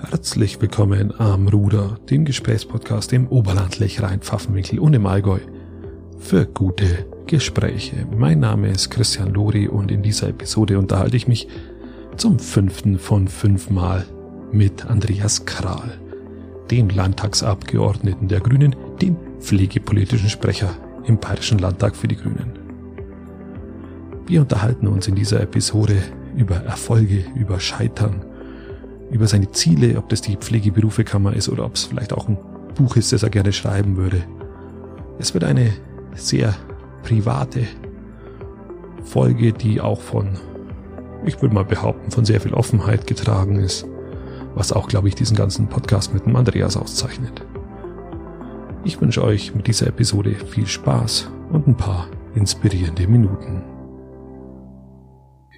Herzlich willkommen am Ruder, dem Gesprächspodcast im Oberland, Lechrein, Pfaffenwinkel und im Allgäu. Für gute Gespräche. Mein Name ist Christian Lori und in dieser Episode unterhalte ich mich zum fünften von fünfmal mit Andreas Kral, dem Landtagsabgeordneten der Grünen, dem pflegepolitischen Sprecher im Bayerischen Landtag für die Grünen. Wir unterhalten uns in dieser Episode über Erfolge, über Scheitern, über seine Ziele, ob das die Pflegeberufekammer ist oder ob es vielleicht auch ein Buch ist, das er gerne schreiben würde. Es wird eine sehr private Folge, die auch von, ich würde mal behaupten, von sehr viel Offenheit getragen ist, was auch, glaube ich, diesen ganzen Podcast mit dem Andreas auszeichnet. Ich wünsche euch mit dieser Episode viel Spaß und ein paar inspirierende Minuten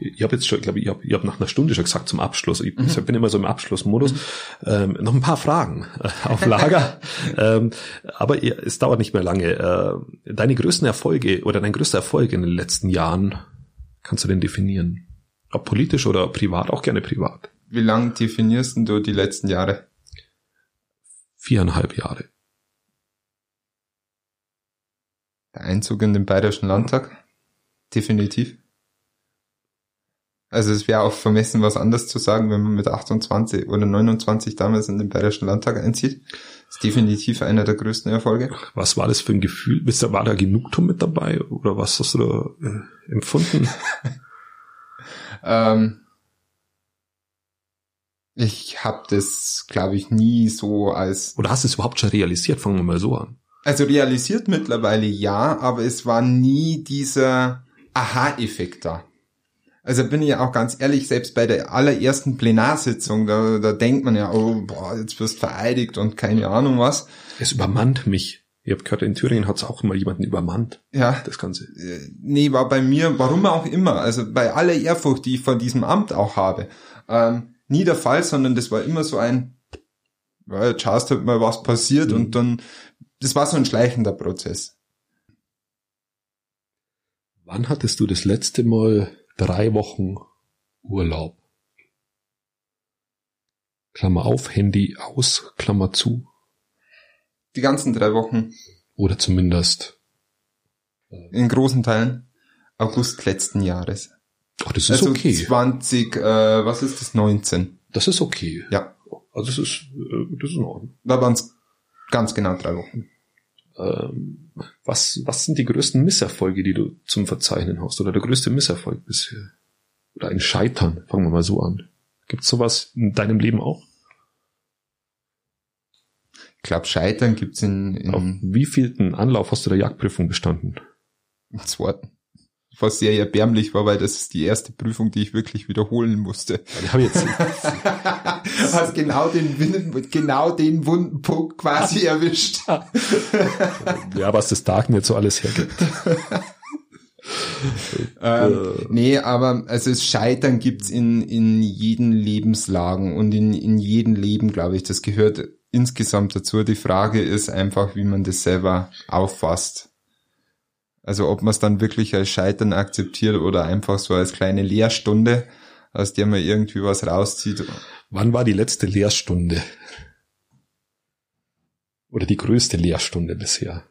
ich habe jetzt schon, glaube ich, ich habe ich hab nach einer Stunde schon gesagt zum Abschluss. Ich mhm. bin immer so im Abschlussmodus. Mhm. Ähm, noch ein paar Fragen äh, auf Lager. ähm, aber es dauert nicht mehr lange. Äh, deine größten Erfolge oder dein größter Erfolg in den letzten Jahren, kannst du denn definieren? Ob politisch oder privat, auch gerne privat. Wie lang definierst du die letzten Jahre? Viereinhalb Jahre. Der Einzug in den Bayerischen Landtag? Definitiv. Also es wäre auch vermessen, was anders zu sagen, wenn man mit 28 oder 29 damals in den Bayerischen Landtag einzieht. Das ist definitiv einer der größten Erfolge. Was war das für ein Gefühl? War da Genugtuung mit dabei oder was hast du da äh, empfunden? ähm, ich habe das, glaube ich, nie so als... Oder hast du es überhaupt schon realisiert? Fangen wir mal so an. Also realisiert mittlerweile ja, aber es war nie dieser Aha-Effekt da. Also bin ich ja auch ganz ehrlich, selbst bei der allerersten Plenarsitzung, da, da denkt man ja, oh, boah, jetzt wirst vereidigt und keine Ahnung was. Es übermannt mich. Ich habe gehört, in Thüringen hat es auch mal jemanden übermannt. Ja. Das Ganze. Äh, nee, war bei mir, warum auch immer, also bei aller Ehrfurcht, die ich vor diesem Amt auch habe, ähm, nie der Fall, sondern das war immer so ein, ja, jetzt schaust halt mal, was passiert mhm. und dann, das war so ein schleichender Prozess. Wann hattest du das letzte Mal drei Wochen Urlaub. Klammer auf, Handy aus, Klammer zu. Die ganzen drei Wochen. Oder zumindest. Äh, In großen Teilen August letzten Jahres. Ach, das ist also okay. 20, äh, was ist das, 19? Das ist okay. Ja. Also das ist, äh, das ist in Ordnung. Da waren es ganz genau drei Wochen. Ähm, was, was sind die größten Misserfolge, die du zum Verzeichnen hast? Oder der größte Misserfolg bisher? Oder ein Scheitern? Fangen wir mal so an. Gibt es sowas in deinem Leben auch? Ich glaube, Scheitern gibt's in, in Auf wie vielten Anlauf hast du der Jagdprüfung bestanden? Im zweiten was sehr erbärmlich war, weil das ist die erste Prüfung, die ich wirklich wiederholen musste. Ich habe jetzt hast genau den genau den wunden Punkt quasi erwischt. ja, was das Darknet so alles hergibt. ähm, nee, aber also es Scheitern gibt's in in jeden Lebenslagen und in in jedem Leben, glaube ich. Das gehört insgesamt dazu. Die Frage ist einfach, wie man das selber auffasst. Also ob man es dann wirklich als Scheitern akzeptiert oder einfach so als kleine Lehrstunde, aus der man irgendwie was rauszieht. Wann war die letzte Lehrstunde? Oder die größte Lehrstunde bisher?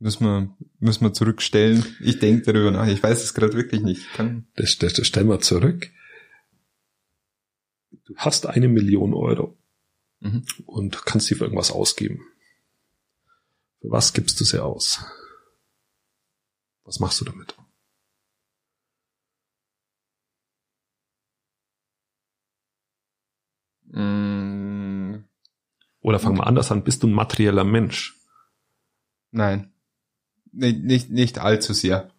Müssen wir, müssen wir zurückstellen. Ich denke darüber nach. Ich weiß es gerade wirklich nicht. Kann das, das, das stellen wir zurück. Du hast eine Million Euro mhm. und kannst sie für irgendwas ausgeben. Für was gibst du sie aus? Was machst du damit? Mm. Oder fangen wir anders an, bist du ein materieller Mensch? Nein. Nicht, nicht, nicht allzu sehr.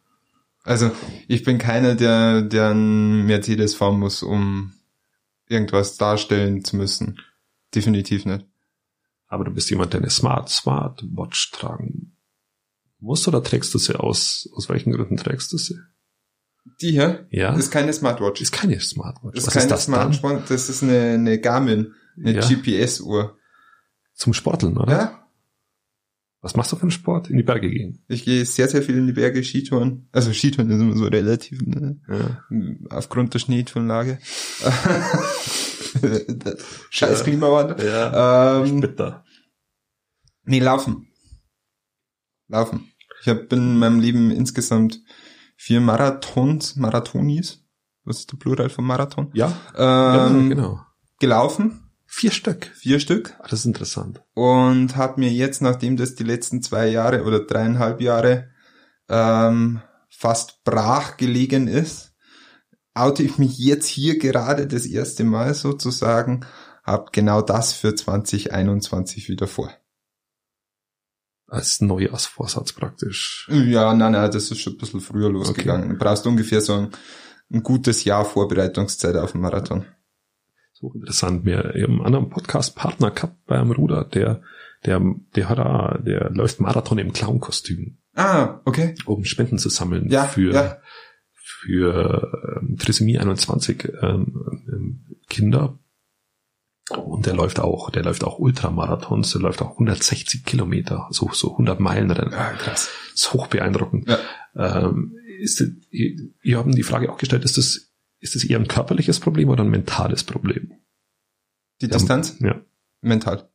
Also ich bin keiner, der, der ein Mercedes fahren muss, um irgendwas darstellen zu müssen. Definitiv nicht. Aber du bist jemand, der eine Smart, Smartwatch tragen muss oder trägst du sie aus? Aus welchen Gründen trägst du sie? Die hier? Ja. Das ist keine Smartwatch. Ist keine Smartwatch. Das ist keine ist das Smartwatch, dann? das ist eine, eine Garmin, eine ja. GPS-Uhr. Zum Sporteln, oder? Ja. Was machst du für einen Sport? In die Berge gehen? Ich gehe sehr, sehr viel in die Berge Skitouren. Also Skitouren ist immer so relativ, ne? Ja. aufgrund der Schneetonlage. Scheiß Klimawandel. Ja. Ähm, Bitter. nee, laufen. Laufen. Ich habe in meinem Leben insgesamt vier Marathons, Marathonis, was ist der Plural von Marathon? Ja, ja Ähm, genau. Gelaufen, Vier Stück. vier Stück. Ah, das ist interessant. und habe mir jetzt, nachdem das die letzten zwei Jahre oder dreieinhalb Jahre ähm, fast brach gelegen ist, oute ich mich jetzt hier gerade das erste Mal sozusagen, habe genau das für 2021 wieder vor. Als Neujahrsvorsatz praktisch. Ja, nein, nein, das ist schon ein bisschen früher losgegangen. Du brauchst ungefähr so ein, ein gutes Jahr Vorbereitungszeit auf den Marathon. So interessant. Wir haben einen anderen Podcast-Partner gehabt beim Ruder, der, der, der hat da, der läuft Marathon im Clown-Kostüm, Ah, okay. um Spenden zu sammeln Ja, für, ja. für ähm, Trisomie 21 ähm, ähm, Kinder. Und der läuft auch, der läuft auch Ultramarathons, der läuft auch 160 Kilometer, so, so 100 Meilen Rennen. Ah, krass. Das ist hoch beeindruckend. Ja. Ähm, ist, ihr, ihr haben die Frage auch gestellt, ist das, ist das eher ein körperliches Problem oder ein mentales Problem? Die Distanz? Ja. Mental.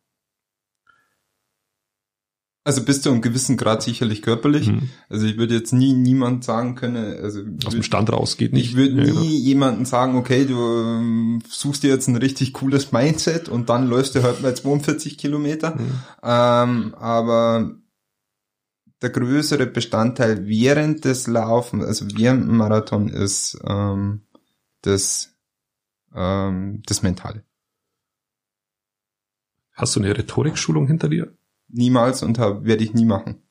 Also bis zu einem gewissen Grad sicherlich körperlich. Mhm. Also ich würde jetzt nie niemand sagen können, also Aus dem Stand raus geht nicht. ich würde Ja, nie genau. jemanden sagen, okay, du ähm, suchst dir jetzt ein richtig cooles Mindset und dann läufst du halt mal 42 Kilometer. Mhm. Ähm, aber der größere Bestandteil während des Laufen, also während dem Marathon, ist ähm, das, ähm, das Mentale. Hast du eine Rhetorikschulung hinter dir? Niemals und werde ich nie machen.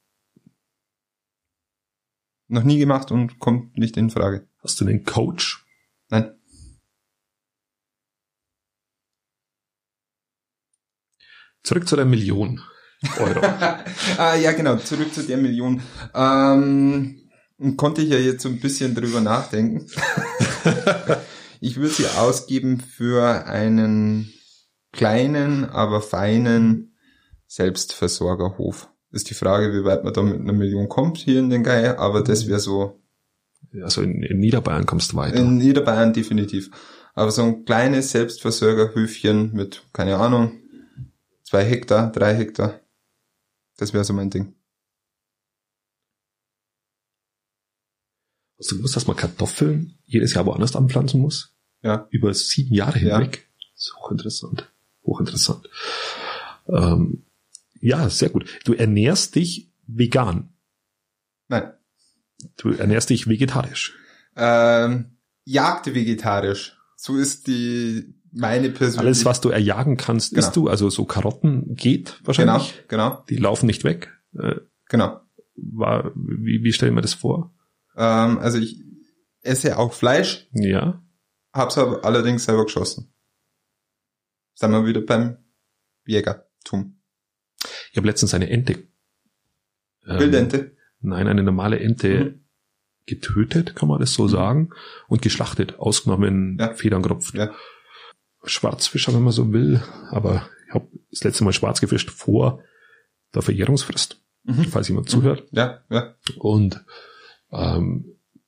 Noch nie gemacht und kommt nicht in Frage. Hast du einen Coach? Nein. Zurück zu der Million Euro. ah, ja, genau, zurück zu der Million. Ähm, konnte ich ja jetzt so ein bisschen drüber nachdenken. Ich würde sie ausgeben für einen kleinen, aber feinen Selbstversorgerhof. Ist die Frage, wie weit man da mit einer Million kommt hier in den Geier, aber das wäre so also in, in Niederbayern kommst du weiter. in Niederbayern definitiv. Aber so ein kleines Selbstversorgerhöfchen mit, keine Ahnung, zwei Hektar, drei Hektar, das wäre so mein Ding. Hast du gewusst, dass man Kartoffeln jedes Jahr woanders anpflanzen muss? Ja. Über sieben Jahre Ja. hinweg. Das ist hochinteressant. Hochinteressant. Ähm, ja, sehr gut. Du ernährst dich vegan. Nein. Du ernährst dich vegetarisch. Ähm, jagd vegetarisch. So ist die meine persönliche. Alles, was du erjagen kannst, Genau. isst du. Also so Karotten geht genau, wahrscheinlich. genau, Die laufen nicht weg. Äh, genau. war, wie, wie stellen wir das vor? Ähm, also ich esse auch Fleisch, Ja. hab's aber allerdings selber geschossen. Sind wir wieder beim Jägertum. Ich habe letztens eine Ente. ähm, Wildente. Nein, eine normale Ente Mhm. getötet, kann man das so sagen, und geschlachtet, ausgenommen Ja. Federnkropf. Ja. Schwarzfischer, wenn man so will, aber ich habe das letzte Mal schwarz gefischt vor der Verjährungsfrist, Mhm. falls jemand zuhört. Ja, ja. Und ähm,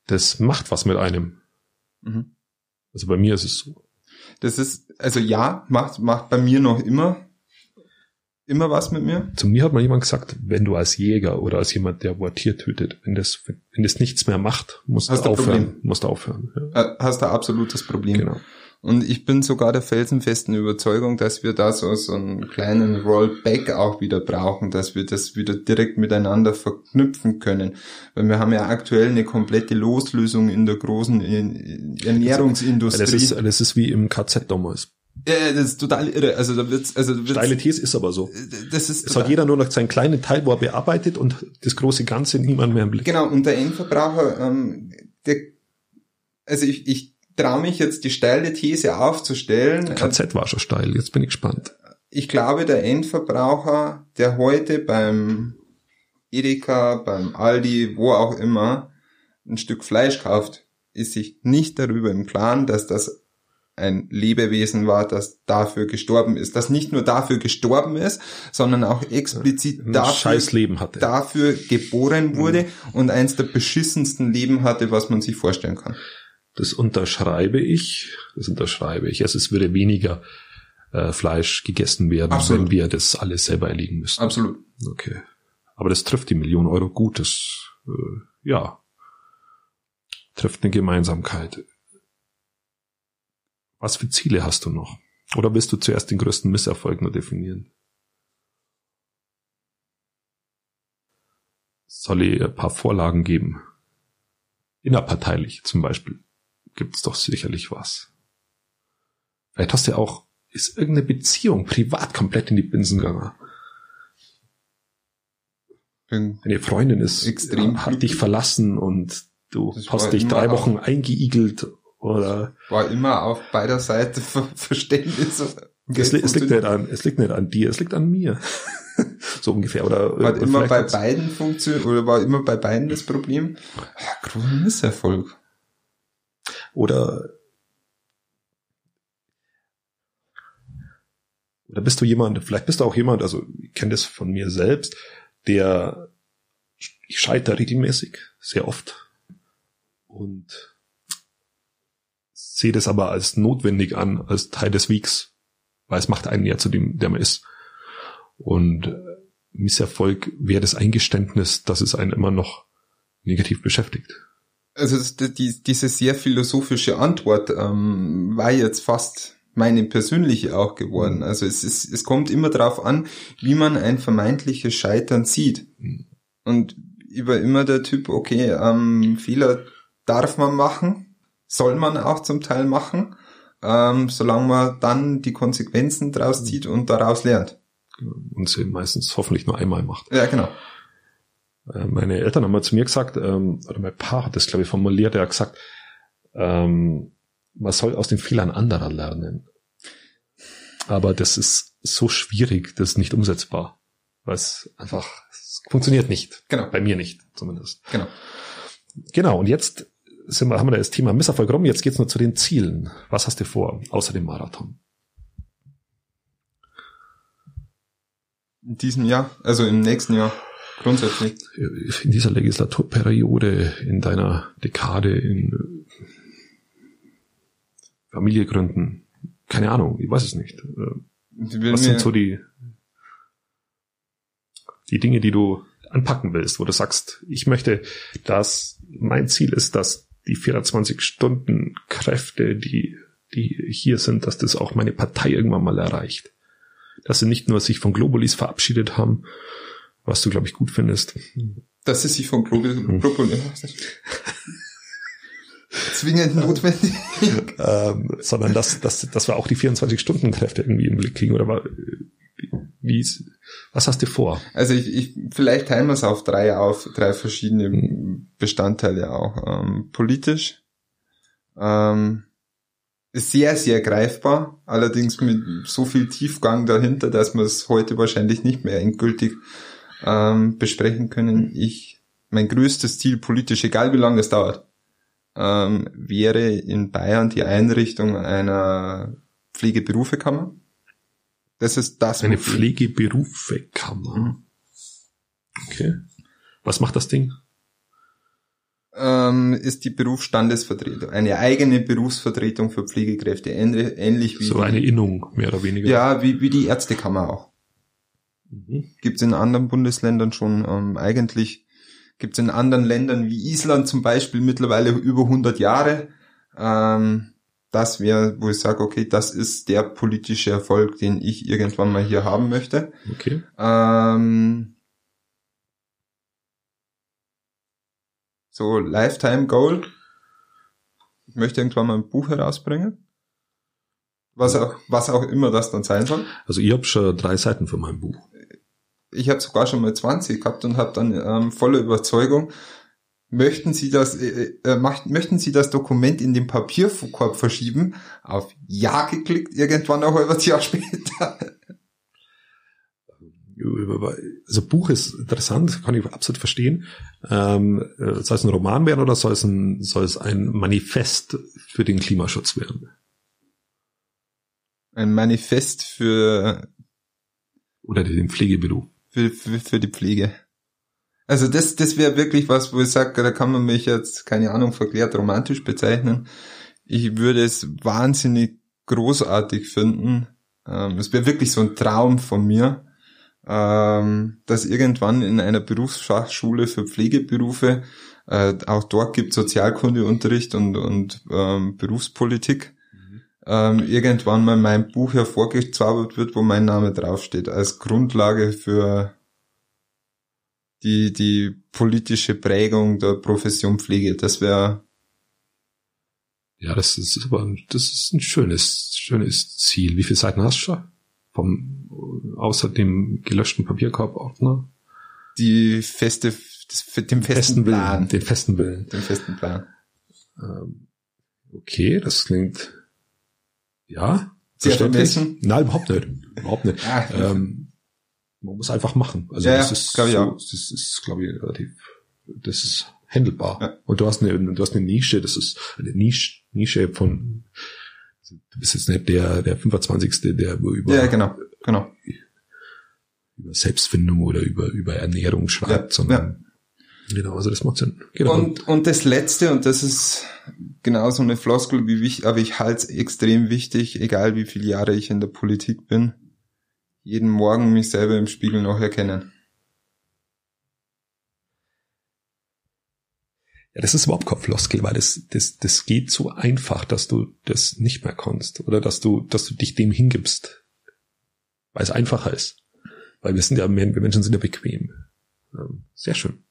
das macht was mit einem. Mhm. Also bei mir ist es so. Das ist, also ja, macht, macht bei mir noch immer, immer was mit mir. Zu mir hat mal jemand gesagt, wenn du als Jäger oder als jemand, der ein Tier tötet, wenn das, wenn das nichts mehr macht, musst Hast du aufhören. Problem. Musst du aufhören. Ja. Äh, Hast du absolutes Problem. Genau. Und ich bin sogar der felsenfesten Überzeugung, dass wir da so, so einen kleinen Rollback auch wieder brauchen, dass wir das wieder direkt miteinander verknüpfen können. Weil wir haben ja aktuell eine komplette Loslösung in der großen In- Ernährungsindustrie. Das ist, das ist wie im KZ damals. äh, das ist total irre. Also da wird's, also da wird's, Steile These ist aber so. das ist Es hat jeder nur noch seinen kleinen Teil, wo er bearbeitet und das große Ganze niemand mehr im Blick. Genau, und der Endverbraucher, ähm, der, also ich, ich traue mich jetzt die steile These aufzustellen. KZ war schon steil, jetzt bin ich gespannt. Ich glaube, der Endverbraucher, der heute beim Edeka, beim Aldi, wo auch immer, ein Stück Fleisch kauft, ist sich nicht darüber im Klaren, dass das ein Lebewesen war, das dafür gestorben ist, das nicht nur dafür gestorben ist, sondern auch explizit Ein dafür, dafür geboren wurde und eins der beschissensten Leben hatte, was man sich vorstellen kann. Das unterschreibe ich. Das unterschreibe ich. Also es würde weniger äh, Fleisch gegessen werden, Absolut. wenn wir das alles selber erlegen müssten. Absolut. Okay. Aber das trifft die Million Euro gut. Das, äh, ja, trifft eine Gemeinsamkeit. Was für Ziele hast du noch? Oder willst du zuerst den größten Misserfolg nur definieren? Soll ich ein paar Vorlagen geben? Innerparteilich zum Beispiel. Gibt es doch sicherlich was. Vielleicht hast du ja auch, ist irgendeine Beziehung privat komplett in die Binsen gegangen. Bin Deine Freundin ist Extrem hat dich verlassen und du hast war dich drei Wochen eingeigelt oder war immer auf beider Seite Ver Verständnis. es, li- es liegt nicht an, es liegt nicht an dir, es liegt an mir. so ungefähr oder Hat oder immer bei beiden funktioniert oder war immer bei beiden das Problem? Ja, großer Misserfolg. Oder oder bist du jemand, vielleicht bist du auch jemand, also ich kenne das von mir selbst, der ich scheitere regelmäßig, sehr oft und sehe das aber als notwendig an, als Teil des Wegs, weil es macht einen ja zu dem, der man ist. Und äh, Misserfolg wäre das Eingeständnis, dass es einen immer noch negativ beschäftigt. Also die, diese sehr philosophische Antwort ähm, war jetzt fast meine persönliche auch geworden. Also es ist, es kommt immer darauf an, wie man ein vermeintliches Scheitern sieht. Und ich war immer der Typ, okay, ähm, Fehler darf man machen, soll man auch zum Teil machen, ähm, solange man dann die Konsequenzen draus zieht und daraus lernt. Und sie meistens hoffentlich nur einmal macht. Ja, genau. Äh, Meine Eltern haben mal zu mir gesagt, ähm, oder mein Paar hat das, glaube ich, formuliert, er hat gesagt, ähm, man soll aus den Fehlern anderer lernen. Aber das ist so schwierig, das ist nicht umsetzbar. Weil es einfach, es funktioniert nicht. Genau. Bei mir nicht, zumindest. Genau. Genau, und jetzt sind wir, haben wir das Thema Misserfolg rum, jetzt geht's nur zu den Zielen. Was hast du vor, außer dem Marathon? In diesem Jahr, also im nächsten Jahr, grundsätzlich. in dieser Legislaturperiode, in deiner Dekade, in Familie gründen? Keine Ahnung, ich weiß es nicht. Äh, Was sind so die, die Dinge, die du anpacken willst, wo du sagst, ich möchte, dass mein Ziel ist, dass die 24 Stunden Kräfte, die, die hier sind, dass das auch meine Partei irgendwann mal erreicht. Dass sie nicht nur sich von Globulis verabschiedet haben, was du, glaube ich, gut findest, dass es sich von Global, Hm. Zwingend notwendig. ähm, sondern dass, dass, dass wir auch die 24-Stunden-Kräfte irgendwie im Blick kriegen. Oder wa- wie, ist- was hast du vor? Also ich, ich vielleicht teilen wir es auf drei auf, drei verschiedene Bestandteile auch. Ähm, politisch. Ähm, ist sehr, sehr greifbar, allerdings mit so viel Tiefgang dahinter, dass wir es heute wahrscheinlich nicht mehr endgültig ähm, besprechen können. Ich, mein größtes Ziel politisch, egal wie lange es dauert, ähm, wäre in Bayern die Einrichtung einer Pflegeberufekammer. Das ist das. Eine Pflegeberufekammer. Mhm. Okay. Was macht das Ding? ähm, ist die Berufsstandesvertretung. Eine eigene Berufsvertretung für Pflegekräfte, ähnlich, wie So eine Innung, mehr oder weniger. ja, wie, wie die Ärztekammer auch. Mhm. Gibt es in anderen Bundesländern schon. Ähm, eigentlich gibt es in anderen Ländern wie Island zum Beispiel mittlerweile über 100 Jahre. Ähm, das wäre, wo ich sage, okay, das ist der politische Erfolg, den ich irgendwann mal hier haben möchte. Okay. Ähm, so Lifetime Goal. Ich möchte irgendwann mal ein Buch herausbringen. Was auch, was auch immer das dann sein soll. Also ich habe schon drei Seiten für mein Buch. Ich habe sogar schon mal 20 gehabt und habe dann ähm, voller Überzeugung, möchten Sie das, äh, äh, macht, möchten Sie das Dokument in den Papierkorb verschieben? Auf Ja geklickt, irgendwann ein halbes Jahr später. Also Buch ist interessant, kann ich absolut verstehen. Ähm, äh, soll es ein Roman werden oder soll es ein, soll es ein Manifest für den Klimaschutz werden? ein Manifest für oder den Pflegeberuf. Für, für, für die Pflege. Also das, das wäre wirklich was, wo ich sage, da kann man mich jetzt, keine Ahnung, verklärt romantisch bezeichnen. Ich würde es wahnsinnig großartig finden. Ähm, es wäre wirklich so ein Traum von mir, ähm, dass irgendwann in einer Berufsfachschule für Pflegeberufe, äh, auch dort gibt Sozialkundeunterricht und, und ähm, Berufspolitik. Ähm, irgendwann mal mein Buch hervorgezaubert wird, wo mein Name draufsteht, als Grundlage für die, die politische Prägung der Profession Pflege. Das wäre ja, das ist aber, das ist ein schönes, schönes Ziel. Wie viele Seiten hast du schon? Vom, außer dem gelöschten Papierkorbordner? Die feste, das, den festen, festen Plan. Willen, den festen Willen. Den festen Plan. Ähm, okay, das klingt, ja. Sehr vermessen? Nein, überhaupt nicht. Überhaupt nicht. Ähm, man muss einfach machen. Also ja, das ist, glaube ich auch. das ist, glaube ich, relativ, das ist handelbar. Ja. Und du hast eine, du hast eine Nische, das ist eine Nische, Nische von, du bist jetzt nicht der, der 25. der über, ja, genau, genau. über Selbstfindung oder über, über Ernährung schreibt, ja, sondern. Genau, also das macht Sinn. Genau. Und, und das letzte, und das ist genauso eine Floskel wie wichtig, aber ich halte es extrem wichtig, egal wie viele Jahre ich in der Politik bin, jeden Morgen mich selber im Spiegel noch erkennen. Ja, das ist überhaupt kein Floskel, weil das, das, das geht so einfach, dass du das nicht mehr kannst. Oder dass du, dass du dich dem hingibst. Weil es einfacher ist. Weil wir sind ja, wir Menschen sind ja bequem. Sehr schön.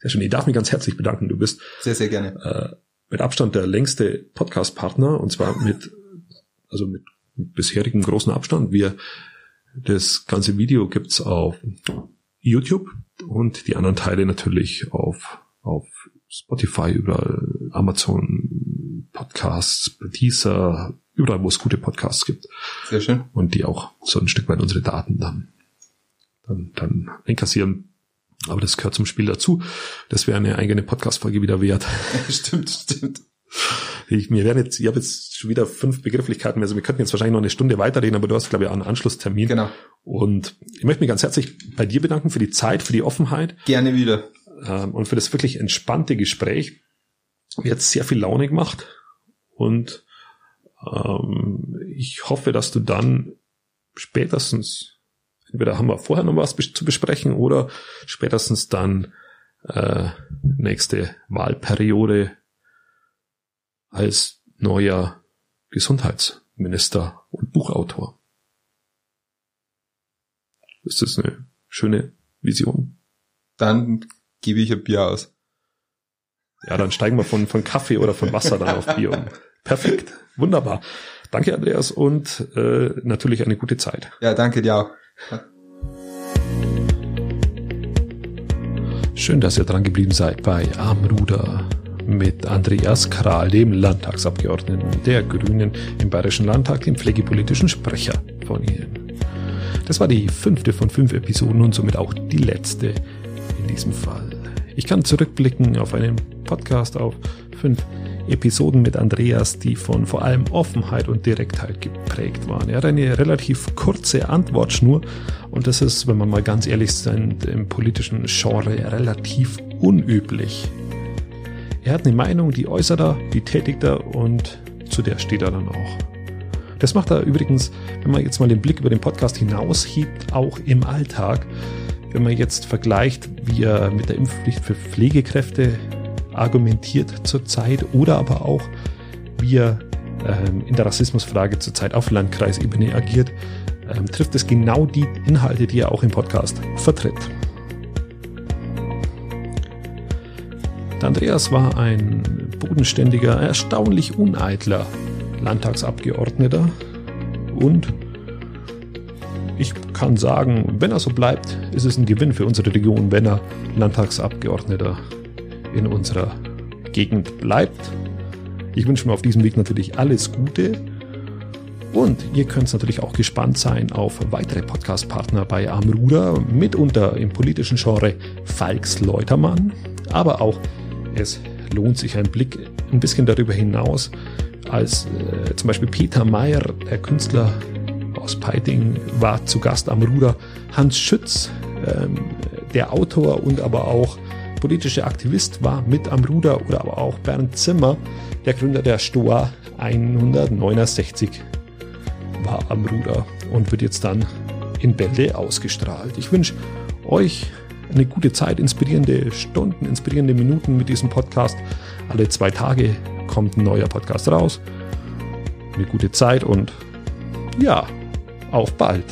Sehr schön. Ich darf mich ganz herzlich bedanken. Du bist sehr, sehr gerne. Äh, mit Abstand der längste Podcast-Partner und zwar mit, also mit bisherigem großen Abstand. Wir, das ganze Video gibt's auf YouTube und die anderen Teile natürlich auf, auf Spotify, überall Amazon Podcasts, Deezer, überall, wo es gute Podcasts gibt. Sehr schön. Und die auch so ein Stück weit unsere Daten dann, dann, dann einkassieren. Aber das gehört zum Spiel dazu. Das wäre eine eigene Podcast-Folge wieder wert. stimmt, stimmt. Ich, mir werden jetzt, ich habe jetzt schon wieder fünf Begrifflichkeiten, also wir könnten jetzt wahrscheinlich noch eine Stunde weiterreden, aber du hast, glaube ich, einen Anschlusstermin. Genau. Und ich möchte mich ganz herzlich bei dir bedanken für die Zeit, für die Offenheit. Gerne wieder ähm, und für das wirklich entspannte Gespräch. Mir hat sehr viel Laune gemacht und ähm, ich hoffe, dass du dann spätestens, entweder haben wir vorher noch was zu besprechen oder spätestens dann äh, nächste Wahlperiode als neuer Gesundheitsminister und Buchautor. Ist das eine schöne Vision? Dann gebe ich ein Bier aus. Ja, dann steigen wir von, von Kaffee oder von Wasser dann auf Bier um. Perfekt. Wunderbar. Danke, Andreas, und äh, natürlich eine gute Zeit. Ja, danke dir auch. Schön, dass ihr dran geblieben seid bei Armruder mit Andreas Kral, dem Landtagsabgeordneten der Grünen im Bayerischen Landtag, dem pflegepolitischen Sprecher von Ihnen. Das war die fünfte von fünf Episoden und somit auch die letzte in diesem Fall. Ich kann zurückblicken auf einen Podcast auf fünf Episoden mit Andreas, die von vor allem Offenheit und Direktheit geprägt waren. Er hat eine relativ kurze Antwortschnur und das ist, wenn man mal ganz ehrlich sein, im politischen Genre relativ unüblich. Er hat eine Meinung, die äußert er, die tätigt er und zu der steht er dann auch. Das macht er übrigens, wenn man jetzt mal den Blick über den Podcast hinaushebt, auch im Alltag wenn man jetzt vergleicht, wie er mit der Impfpflicht für Pflegekräfte argumentiert zurzeit oder aber auch, wie er ähm, in der Rassismusfrage zurzeit auf Landkreisebene agiert, ähm, trifft es genau die Inhalte, die er auch im Podcast vertritt. Der Andreas war ein bodenständiger, erstaunlich uneitler Landtagsabgeordneter und ich kann sagen, wenn er so bleibt, ist es ein Gewinn für unsere Region, wenn er Landtagsabgeordneter in unserer Gegend bleibt. Ich wünsche mir auf diesem Weg natürlich alles Gute. Und ihr könnt natürlich auch gespannt sein auf weitere Podcast-Partner bei Amruder, mitunter im politischen Genre Falks Leutermann, aber auch es lohnt sich ein Blick ein bisschen darüber hinaus, als äh, zum Beispiel Peter Mayer, der Künstler aus Peiting war zu Gast am Ruder. Hans Schütz, ähm, der Autor und aber auch politischer Aktivist, war mit am Ruder oder aber auch Bernd Zimmer, der Gründer der Stoa 169, war am Ruder und wird jetzt dann in Bälde ausgestrahlt. Ich wünsche euch eine gute Zeit, inspirierende Stunden, inspirierende Minuten mit diesem Podcast. Alle zwei Tage kommt ein neuer Podcast raus. Eine gute Zeit und ja, auf bald.